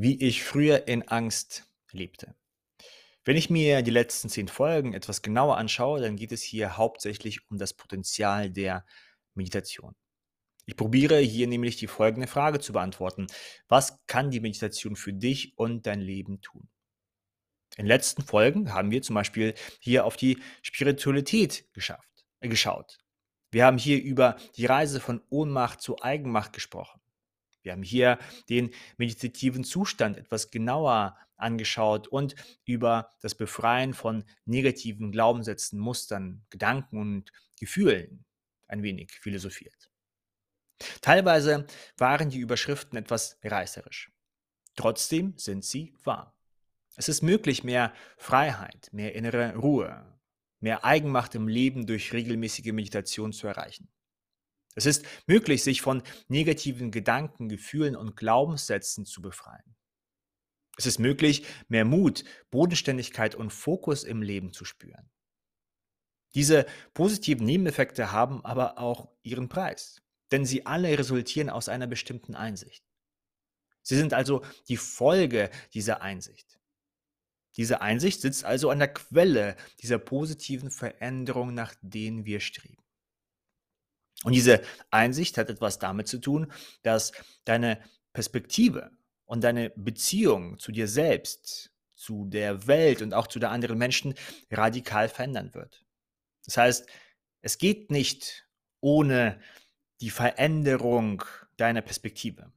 wie ich früher in Angst lebte. Wenn ich mir die letzten zehn Folgen etwas genauer anschaue, dann geht es hier hauptsächlich um das Potenzial der Meditation. Ich probiere hier nämlich die folgende Frage zu beantworten. Was kann die Meditation für dich und dein Leben tun? In den letzten Folgen haben wir zum Beispiel hier auf die Spiritualität geschafft, äh, geschaut. Wir haben hier über die Reise von Ohnmacht zu Eigenmacht gesprochen. Wir haben hier den meditativen Zustand etwas genauer angeschaut und über das Befreien von negativen Glaubenssätzen, Mustern, Gedanken und Gefühlen ein wenig philosophiert. Teilweise waren die Überschriften etwas reißerisch. Trotzdem sind sie wahr. Es ist möglich, mehr Freiheit, mehr innere Ruhe, mehr Eigenmacht im Leben durch regelmäßige Meditation zu erreichen. Es ist möglich, sich von negativen Gedanken, Gefühlen und Glaubenssätzen zu befreien. Es ist möglich, mehr Mut, Bodenständigkeit und Fokus im Leben zu spüren. Diese positiven Nebeneffekte haben aber auch ihren Preis, denn sie alle resultieren aus einer bestimmten Einsicht. Sie sind also die Folge dieser Einsicht. Diese Einsicht sitzt also an der Quelle dieser positiven Veränderung, nach denen wir streben. Und diese Einsicht hat etwas damit zu tun, dass deine Perspektive und deine Beziehung zu dir selbst, zu der Welt und auch zu den anderen Menschen radikal verändern wird. Das heißt, es geht nicht ohne die Veränderung deiner Perspektive.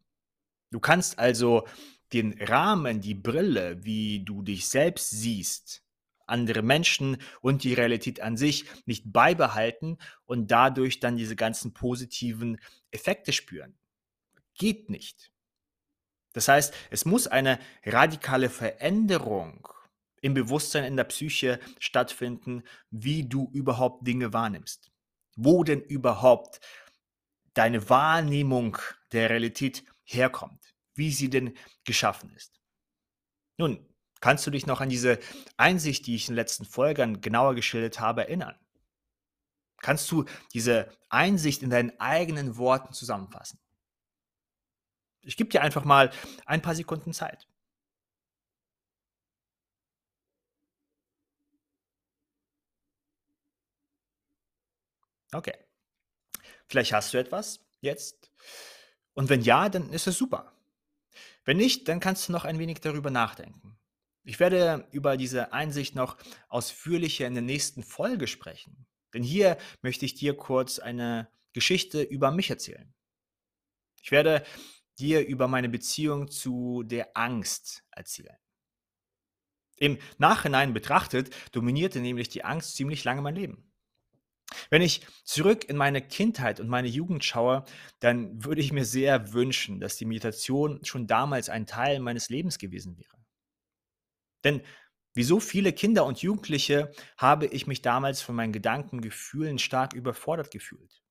Du kannst also den Rahmen, die Brille, wie du dich selbst siehst, andere Menschen und die Realität an sich nicht beibehalten und dadurch dann diese ganzen positiven Effekte spüren. Geht nicht. Das heißt, es muss eine radikale Veränderung im Bewusstsein in der Psyche stattfinden, wie du überhaupt Dinge wahrnimmst. Wo denn überhaupt deine Wahrnehmung der Realität herkommt, wie sie denn geschaffen ist. Nun, Kannst du dich noch an diese Einsicht, die ich in den letzten Folgen genauer geschildert habe, erinnern? Kannst du diese Einsicht in deinen eigenen Worten zusammenfassen? Ich gebe dir einfach mal ein paar Sekunden Zeit. Okay. Vielleicht hast du etwas jetzt. Und wenn ja, dann ist es super. Wenn nicht, dann kannst du noch ein wenig darüber nachdenken. Ich werde über diese Einsicht noch ausführlicher in der nächsten Folge sprechen. Denn hier möchte ich dir kurz eine Geschichte über mich erzählen. Ich werde dir über meine Beziehung zu der Angst erzählen. Im Nachhinein betrachtet dominierte nämlich die Angst ziemlich lange mein Leben. Wenn ich zurück in meine Kindheit und meine Jugend schaue, dann würde ich mir sehr wünschen, dass die Meditation schon damals ein Teil meines Lebens gewesen wäre. Denn wie so viele Kinder und Jugendliche habe ich mich damals von meinen Gedanken, Gefühlen stark überfordert gefühlt.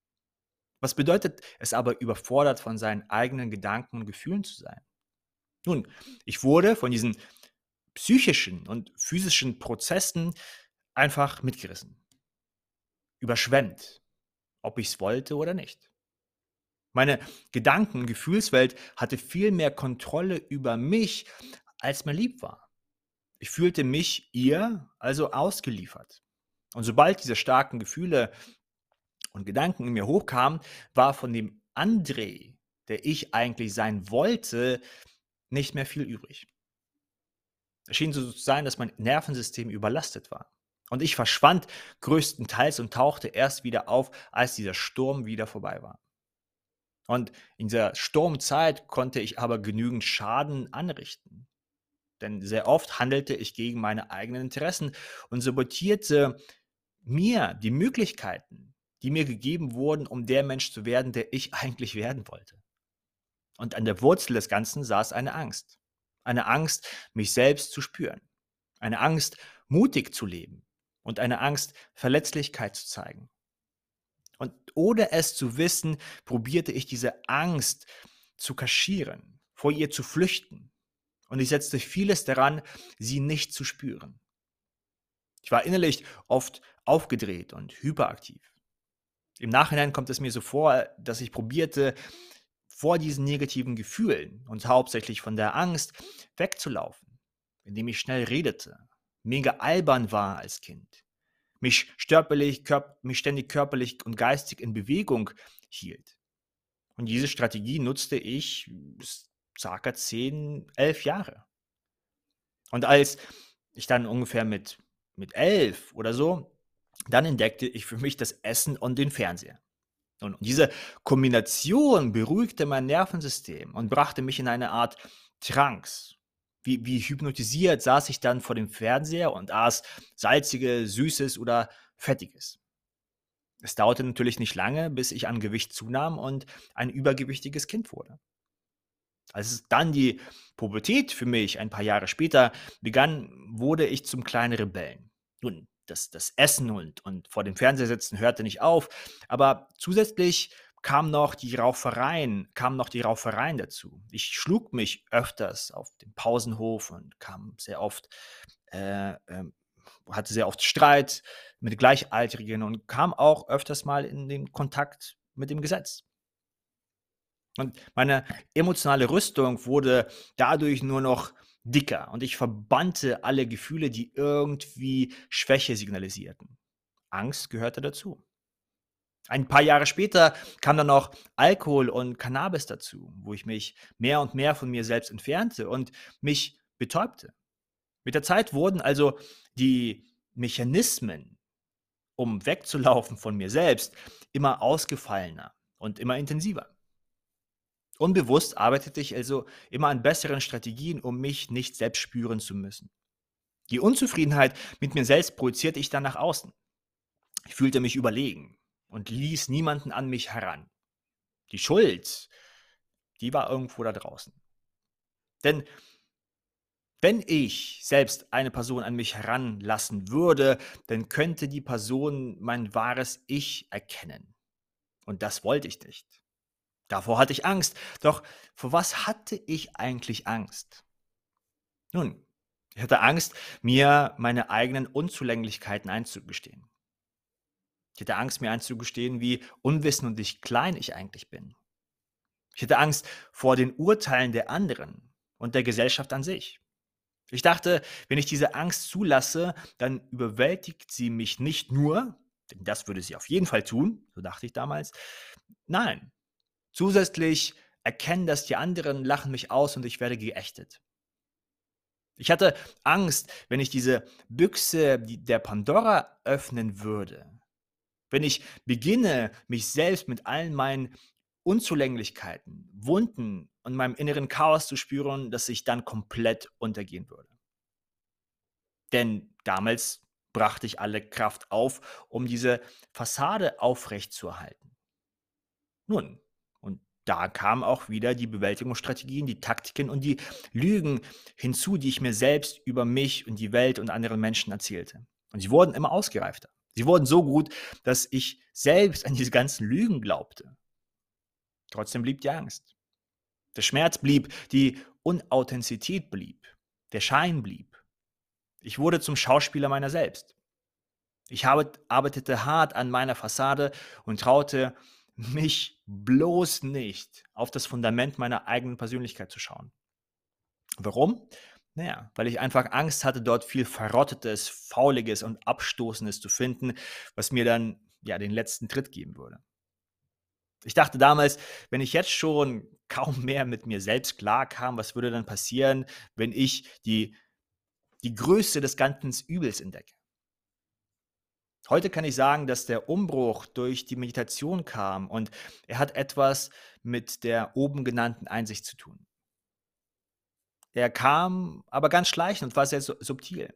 Was bedeutet es aber, überfordert von seinen eigenen Gedanken und Gefühlen zu sein? Nun, ich wurde von diesen psychischen und physischen Prozessen einfach mitgerissen. Überschwemmt, ob ich es wollte oder nicht. Meine Gedanken, Gefühlswelt hatte viel mehr Kontrolle über mich, als mir lieb war. Ich fühlte mich ihr also ausgeliefert. Und sobald diese starken Gefühle und Gedanken in mir hochkamen, war von dem André, der ich eigentlich sein wollte, nicht mehr viel übrig. Es schien so zu sein, dass mein Nervensystem überlastet war. Und ich verschwand größtenteils und tauchte erst wieder auf, als dieser Sturm wieder vorbei war. Und in dieser Sturmzeit konnte ich aber genügend Schaden anrichten. Denn sehr oft handelte ich gegen meine eigenen Interessen und sabotierte mir die Möglichkeiten, die mir gegeben wurden, um der Mensch zu werden, der ich eigentlich werden wollte. Und an der Wurzel des Ganzen saß eine Angst. Eine Angst, mich selbst zu spüren. Eine Angst, mutig zu leben. Und eine Angst, Verletzlichkeit zu zeigen. Und ohne es zu wissen, probierte ich diese Angst zu kaschieren, vor ihr zu flüchten, und ich setzte vieles daran, sie nicht zu spüren. Ich war innerlich oft aufgedreht und hyperaktiv. Im Nachhinein kommt es mir so vor, dass ich probierte, vor diesen negativen Gefühlen und hauptsächlich von der Angst wegzulaufen, indem ich schnell redete, mega albern war als Kind, mich, störperlich, mich ständig körperlich und geistig in Bewegung hielt. Und diese Strategie nutzte ich circa 10, 11 Jahre. Und als ich dann ungefähr mit, mit 11 oder so, dann entdeckte ich für mich das Essen und den Fernseher. Und diese Kombination beruhigte mein Nervensystem und brachte mich in eine Art Trance. Wie, wie hypnotisiert saß ich dann vor dem Fernseher und aß salziges, süßes oder fettiges. Es dauerte natürlich nicht lange, bis ich an Gewicht zunahm und ein übergewichtiges Kind wurde. Als dann die Pubertät für mich ein paar Jahre später begann, wurde ich zum kleinen Rebellen. Nun, das, das Essen und, und vor dem Fernseher sitzen hörte nicht auf, aber zusätzlich kam noch die Raufereien, kamen noch die Raufereien dazu. Ich schlug mich öfters auf dem Pausenhof und kam sehr oft, äh, äh, hatte sehr oft Streit mit Gleichaltrigen und kam auch öfters mal in den Kontakt mit dem Gesetz. Und meine emotionale Rüstung wurde dadurch nur noch dicker und ich verbannte alle Gefühle, die irgendwie Schwäche signalisierten. Angst gehörte dazu. Ein paar Jahre später kam dann noch Alkohol und Cannabis dazu, wo ich mich mehr und mehr von mir selbst entfernte und mich betäubte. Mit der Zeit wurden also die Mechanismen, um wegzulaufen von mir selbst, immer ausgefallener und immer intensiver. Unbewusst arbeitete ich also immer an besseren Strategien, um mich nicht selbst spüren zu müssen. Die Unzufriedenheit mit mir selbst projizierte ich dann nach außen. Ich fühlte mich überlegen und ließ niemanden an mich heran. Die Schuld, die war irgendwo da draußen. Denn wenn ich selbst eine Person an mich heranlassen würde, dann könnte die Person mein wahres Ich erkennen. Und das wollte ich nicht. Davor hatte ich Angst. Doch vor was hatte ich eigentlich Angst? Nun, ich hatte Angst, mir meine eigenen Unzulänglichkeiten einzugestehen. Ich hatte Angst, mir einzugestehen, wie unwissend klein ich eigentlich bin. Ich hatte Angst vor den Urteilen der anderen und der Gesellschaft an sich. Ich dachte, wenn ich diese Angst zulasse, dann überwältigt sie mich nicht nur, denn das würde sie auf jeden Fall tun, so dachte ich damals. Nein, Zusätzlich erkennen das die anderen, lachen mich aus und ich werde geächtet. Ich hatte Angst, wenn ich diese Büchse der Pandora öffnen würde. Wenn ich beginne, mich selbst mit allen meinen Unzulänglichkeiten, Wunden und meinem inneren Chaos zu spüren, dass ich dann komplett untergehen würde. Denn damals brachte ich alle Kraft auf, um diese Fassade aufrechtzuerhalten. Nun, da kamen auch wieder die Bewältigungsstrategien, die Taktiken und die Lügen hinzu, die ich mir selbst über mich und die Welt und andere Menschen erzählte. Und sie wurden immer ausgereifter. Sie wurden so gut, dass ich selbst an diese ganzen Lügen glaubte. Trotzdem blieb die Angst. Der Schmerz blieb, die Unauthentizität blieb, der Schein blieb. Ich wurde zum Schauspieler meiner selbst. Ich arbeitete hart an meiner Fassade und traute mich bloß nicht auf das Fundament meiner eigenen Persönlichkeit zu schauen. Warum? Naja, weil ich einfach Angst hatte, dort viel Verrottetes, Fauliges und Abstoßendes zu finden, was mir dann ja den letzten Tritt geben würde. Ich dachte damals, wenn ich jetzt schon kaum mehr mit mir selbst klarkam, was würde dann passieren, wenn ich die, die Größe des ganzen Übels entdecke? Heute kann ich sagen, dass der Umbruch durch die Meditation kam und er hat etwas mit der oben genannten Einsicht zu tun. Er kam aber ganz schleichend und war sehr subtil.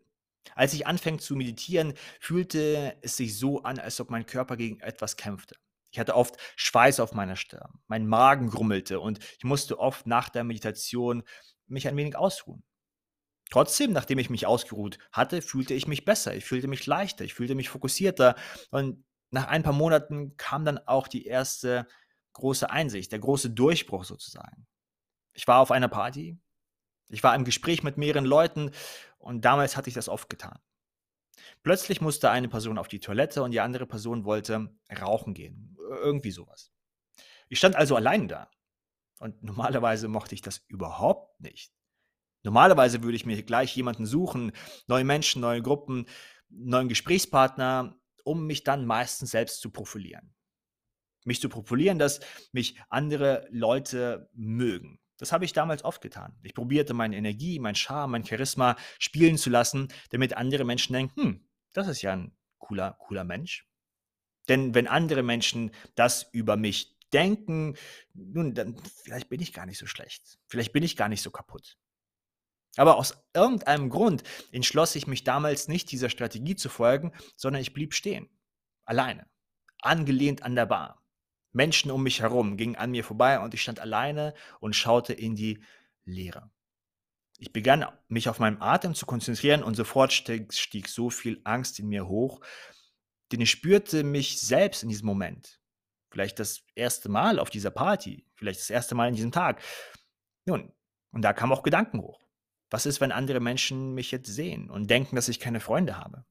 Als ich anfing zu meditieren, fühlte es sich so an, als ob mein Körper gegen etwas kämpfte. Ich hatte oft Schweiß auf meiner Stirn, mein Magen grummelte und ich musste oft nach der Meditation mich ein wenig ausruhen. Trotzdem, nachdem ich mich ausgeruht hatte, fühlte ich mich besser, ich fühlte mich leichter, ich fühlte mich fokussierter. Und nach ein paar Monaten kam dann auch die erste große Einsicht, der große Durchbruch sozusagen. Ich war auf einer Party, ich war im Gespräch mit mehreren Leuten und damals hatte ich das oft getan. Plötzlich musste eine Person auf die Toilette und die andere Person wollte rauchen gehen. Irgendwie sowas. Ich stand also allein da. Und normalerweise mochte ich das überhaupt nicht. Normalerweise würde ich mir gleich jemanden suchen, neue Menschen, neue Gruppen, neuen Gesprächspartner, um mich dann meistens selbst zu profilieren. Mich zu profilieren, dass mich andere Leute mögen. Das habe ich damals oft getan. Ich probierte meine Energie, mein Charme, mein Charisma spielen zu lassen, damit andere Menschen denken, hm, das ist ja ein cooler, cooler Mensch. Denn wenn andere Menschen das über mich denken, nun, dann vielleicht bin ich gar nicht so schlecht. Vielleicht bin ich gar nicht so kaputt. Aber aus irgendeinem Grund entschloss ich mich damals nicht, dieser Strategie zu folgen, sondern ich blieb stehen. Alleine. Angelehnt an der Bar. Menschen um mich herum gingen an mir vorbei und ich stand alleine und schaute in die Leere. Ich begann mich auf meinen Atem zu konzentrieren und sofort stieg, stieg so viel Angst in mir hoch, denn ich spürte mich selbst in diesem Moment. Vielleicht das erste Mal auf dieser Party, vielleicht das erste Mal in diesem Tag. Nun, und da kamen auch Gedanken hoch. Was ist, wenn andere Menschen mich jetzt sehen und denken, dass ich keine Freunde habe?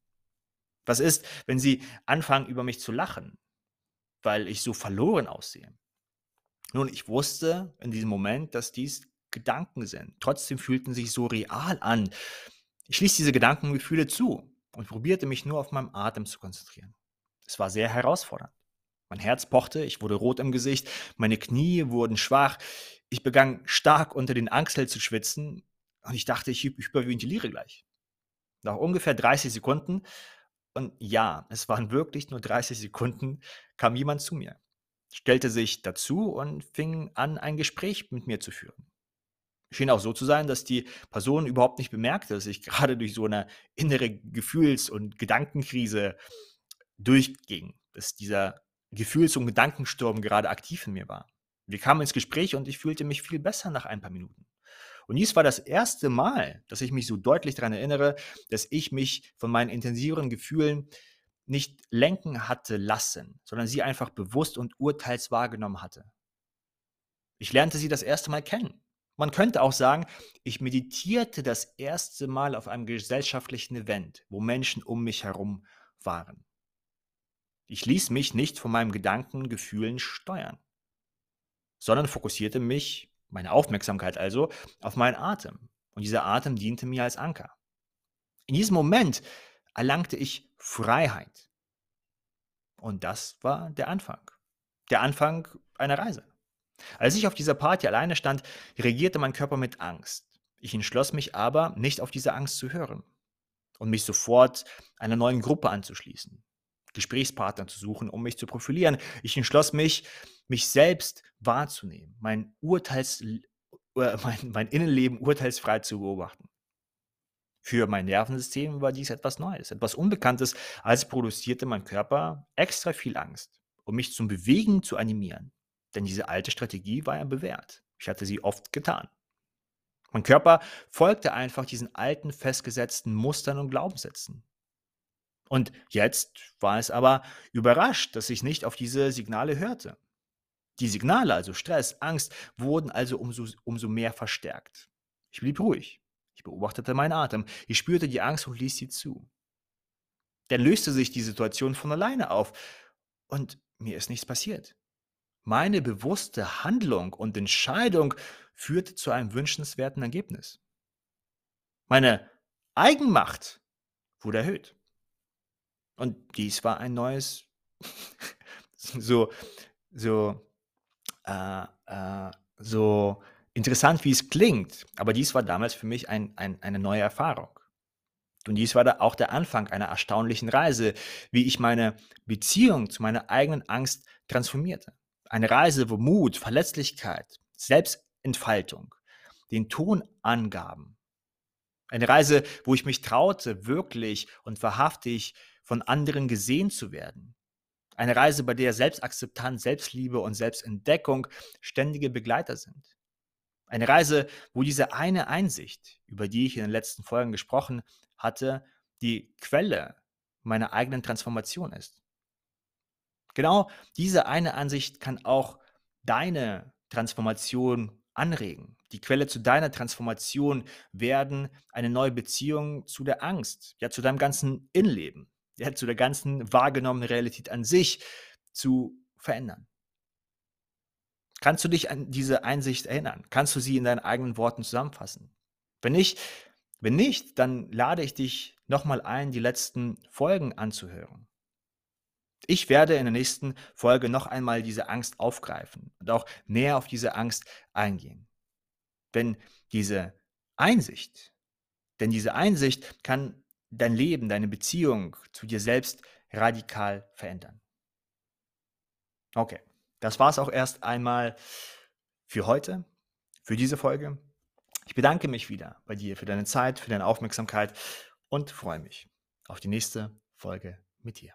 Was ist, wenn sie anfangen, über mich zu lachen, weil ich so verloren aussehe? Nun, ich wusste in diesem Moment, dass dies Gedanken sind. Trotzdem fühlten sie sich so real an. Ich ließ diese Gedankengefühle zu und probierte mich nur auf meinem Atem zu konzentrieren. Es war sehr herausfordernd. Mein Herz pochte, ich wurde rot im Gesicht, meine Knie wurden schwach, ich begann stark unter den Achseln zu schwitzen und ich dachte, ich überventiliere gleich. Nach ungefähr 30 Sekunden, und ja, es waren wirklich nur 30 Sekunden, kam jemand zu mir, stellte sich dazu und fing an, ein Gespräch mit mir zu führen. Schien auch so zu sein, dass die Person überhaupt nicht bemerkte, dass ich gerade durch so eine innere Gefühls- und Gedankenkrise durchging, dass dieser Gefühls- und Gedankensturm gerade aktiv in mir war. Wir kamen ins Gespräch und ich fühlte mich viel besser nach ein paar Minuten. Und dies war das erste Mal, dass ich mich so deutlich daran erinnere, dass ich mich von meinen intensiveren Gefühlen nicht lenken hatte lassen, sondern sie einfach bewusst und urteils wahrgenommen hatte. Ich lernte sie das erste Mal kennen. Man könnte auch sagen, ich meditierte das erste Mal auf einem gesellschaftlichen Event, wo Menschen um mich herum waren. Ich ließ mich nicht von meinem Gedanken, Gefühlen steuern, sondern fokussierte mich meine Aufmerksamkeit also, auf meinen Atem. Und dieser Atem diente mir als Anker. In diesem Moment erlangte ich Freiheit. Und das war der Anfang. Der Anfang einer Reise. Als ich auf dieser Party alleine stand, reagierte mein Körper mit Angst. Ich entschloss mich aber, nicht auf diese Angst zu hören und mich sofort einer neuen Gruppe anzuschließen. Gesprächspartner zu suchen, um mich zu profilieren. Ich entschloss mich, mich selbst wahrzunehmen, mein Urteils, äh, mein, mein Innenleben urteilsfrei zu beobachten. Für mein Nervensystem war dies etwas Neues, etwas Unbekanntes, als produzierte mein Körper extra viel Angst, um mich zum Bewegen zu animieren. Denn diese alte Strategie war ja bewährt. Ich hatte sie oft getan. Mein Körper folgte einfach diesen alten, festgesetzten Mustern und Glaubenssätzen. Und jetzt war es aber überrascht, dass ich nicht auf diese Signale hörte. Die Signale, also Stress, Angst, wurden also umso, umso mehr verstärkt. Ich blieb ruhig. Ich beobachtete meinen Atem. Ich spürte die Angst und ließ sie zu. Dann löste sich die Situation von alleine auf und mir ist nichts passiert. Meine bewusste Handlung und Entscheidung führte zu einem wünschenswerten Ergebnis. Meine Eigenmacht wurde erhöht. Und dies war ein neues, so, so, äh, äh, so interessant, wie es klingt. Aber dies war damals für mich ein, ein, eine neue Erfahrung. Und dies war da auch der Anfang einer erstaunlichen Reise, wie ich meine Beziehung zu meiner eigenen Angst transformierte. Eine Reise, wo Mut, Verletzlichkeit, Selbstentfaltung den Ton angaben. Eine Reise, wo ich mich traute, wirklich und wahrhaftig von anderen gesehen zu werden. Eine Reise, bei der Selbstakzeptanz, Selbstliebe und Selbstentdeckung ständige Begleiter sind. Eine Reise, wo diese eine Einsicht, über die ich in den letzten Folgen gesprochen hatte, die Quelle meiner eigenen Transformation ist. Genau diese eine Ansicht kann auch deine Transformation anregen. Die Quelle zu deiner Transformation werden eine neue Beziehung zu der Angst, ja zu deinem ganzen Innenleben, ja, zu der ganzen wahrgenommenen Realität an sich zu verändern. Kannst du dich an diese Einsicht erinnern? Kannst du sie in deinen eigenen Worten zusammenfassen? Wenn nicht, wenn nicht, dann lade ich dich nochmal ein, die letzten Folgen anzuhören. Ich werde in der nächsten Folge noch einmal diese Angst aufgreifen und auch näher auf diese Angst eingehen. Denn diese Einsicht, denn diese Einsicht kann dein Leben, deine Beziehung zu dir selbst radikal verändern. Okay, das war es auch erst einmal für heute, für diese Folge. Ich bedanke mich wieder bei dir für deine Zeit, für deine Aufmerksamkeit und freue mich auf die nächste Folge mit dir.